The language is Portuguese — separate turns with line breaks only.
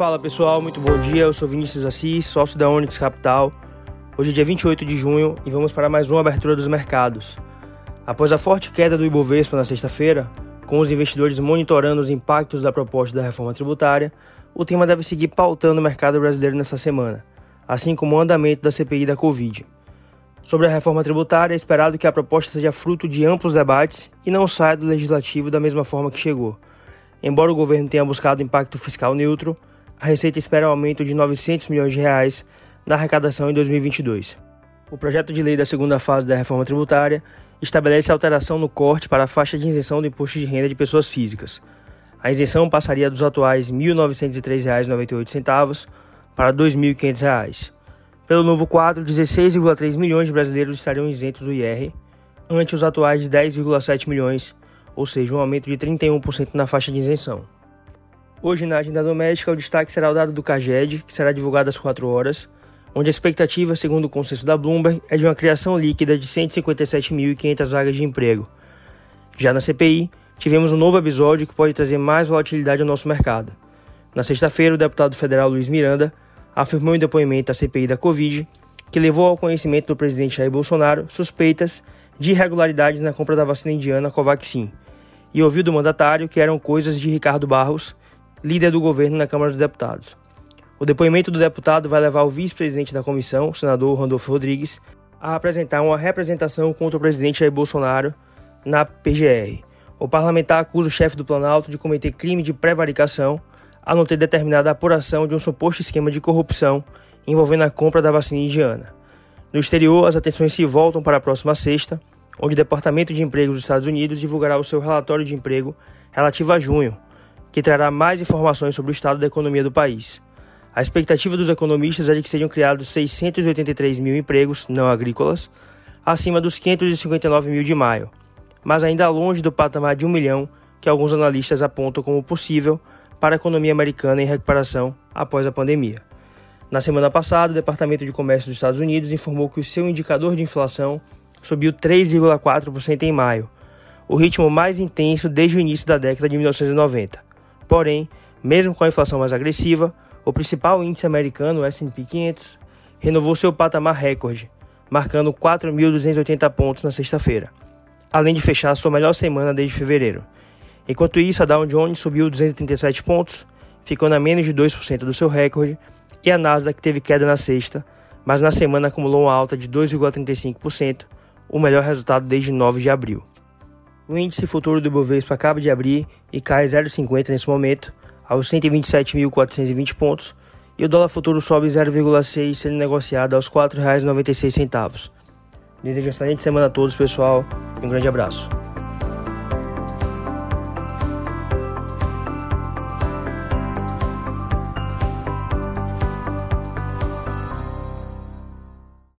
Fala pessoal, muito bom dia. Eu sou Vinícius Assis, sócio da Onyx Capital. Hoje é dia 28 de junho e vamos para mais uma abertura dos mercados. Após a forte queda do Ibovespa na sexta-feira, com os investidores monitorando os impactos da proposta da reforma tributária, o tema deve seguir pautando o mercado brasileiro nessa semana, assim como o andamento da CPI da Covid. Sobre a reforma tributária, é esperado que a proposta seja fruto de amplos debates e não saia do legislativo da mesma forma que chegou. Embora o governo tenha buscado impacto fiscal neutro, a Receita espera um aumento de 900 milhões de reais na arrecadação em 2022. O projeto de lei da segunda fase da reforma tributária estabelece alteração no corte para a faixa de isenção do imposto de renda de pessoas físicas. A isenção passaria dos atuais R$ 1.903,98 para R$ 2.500. Pelo novo quadro, 16,3 milhões de brasileiros estariam isentos do IR, ante os atuais 10,7 milhões, ou seja, um aumento de 31% na faixa de isenção. Hoje, na agenda doméstica, o destaque será o dado do CAGED, que será divulgado às 4 horas, onde a expectativa, segundo o consenso da Bloomberg, é de uma criação líquida de 157.500 vagas de emprego. Já na CPI, tivemos um novo episódio que pode trazer mais volatilidade ao nosso mercado. Na sexta-feira, o deputado federal Luiz Miranda afirmou em depoimento à CPI da Covid que levou ao conhecimento do presidente Jair Bolsonaro suspeitas de irregularidades na compra da vacina indiana Covaxin e ouviu do mandatário que eram coisas de Ricardo Barros, líder do governo na Câmara dos Deputados. O depoimento do deputado vai levar o vice-presidente da comissão, o senador Randolfo Rodrigues, a apresentar uma representação contra o presidente Jair Bolsonaro na PGR. O parlamentar acusa o chefe do Planalto de cometer crime de prevaricação a não ter determinada apuração de um suposto esquema de corrupção envolvendo a compra da vacina indiana. No exterior, as atenções se voltam para a próxima sexta, onde o Departamento de Emprego dos Estados Unidos divulgará o seu relatório de emprego relativo a junho, que trará mais informações sobre o estado da economia do país. A expectativa dos economistas é de que sejam criados 683 mil empregos não agrícolas, acima dos 559 mil de maio, mas ainda longe do patamar de um milhão que alguns analistas apontam como possível para a economia americana em recuperação após a pandemia. Na semana passada, o Departamento de Comércio dos Estados Unidos informou que o seu indicador de inflação subiu 3,4% em maio, o ritmo mais intenso desde o início da década de 1990. Porém, mesmo com a inflação mais agressiva, o principal índice americano, o S&P 500, renovou seu patamar recorde, marcando 4.280 pontos na sexta-feira, além de fechar sua melhor semana desde fevereiro. Enquanto isso, a Dow Jones subiu 237 pontos, ficando a menos de 2% do seu recorde, e a Nasdaq teve queda na sexta, mas na semana acumulou uma alta de 2,35%, o melhor resultado desde 9 de abril. O índice futuro do Ibovespa acaba de abrir e cai 0,50 nesse momento, aos 127.420 pontos, e o dólar futuro sobe 0,6, sendo negociado aos R$ 4,96. Desejo uma excelente semana a todos, pessoal, e um grande abraço.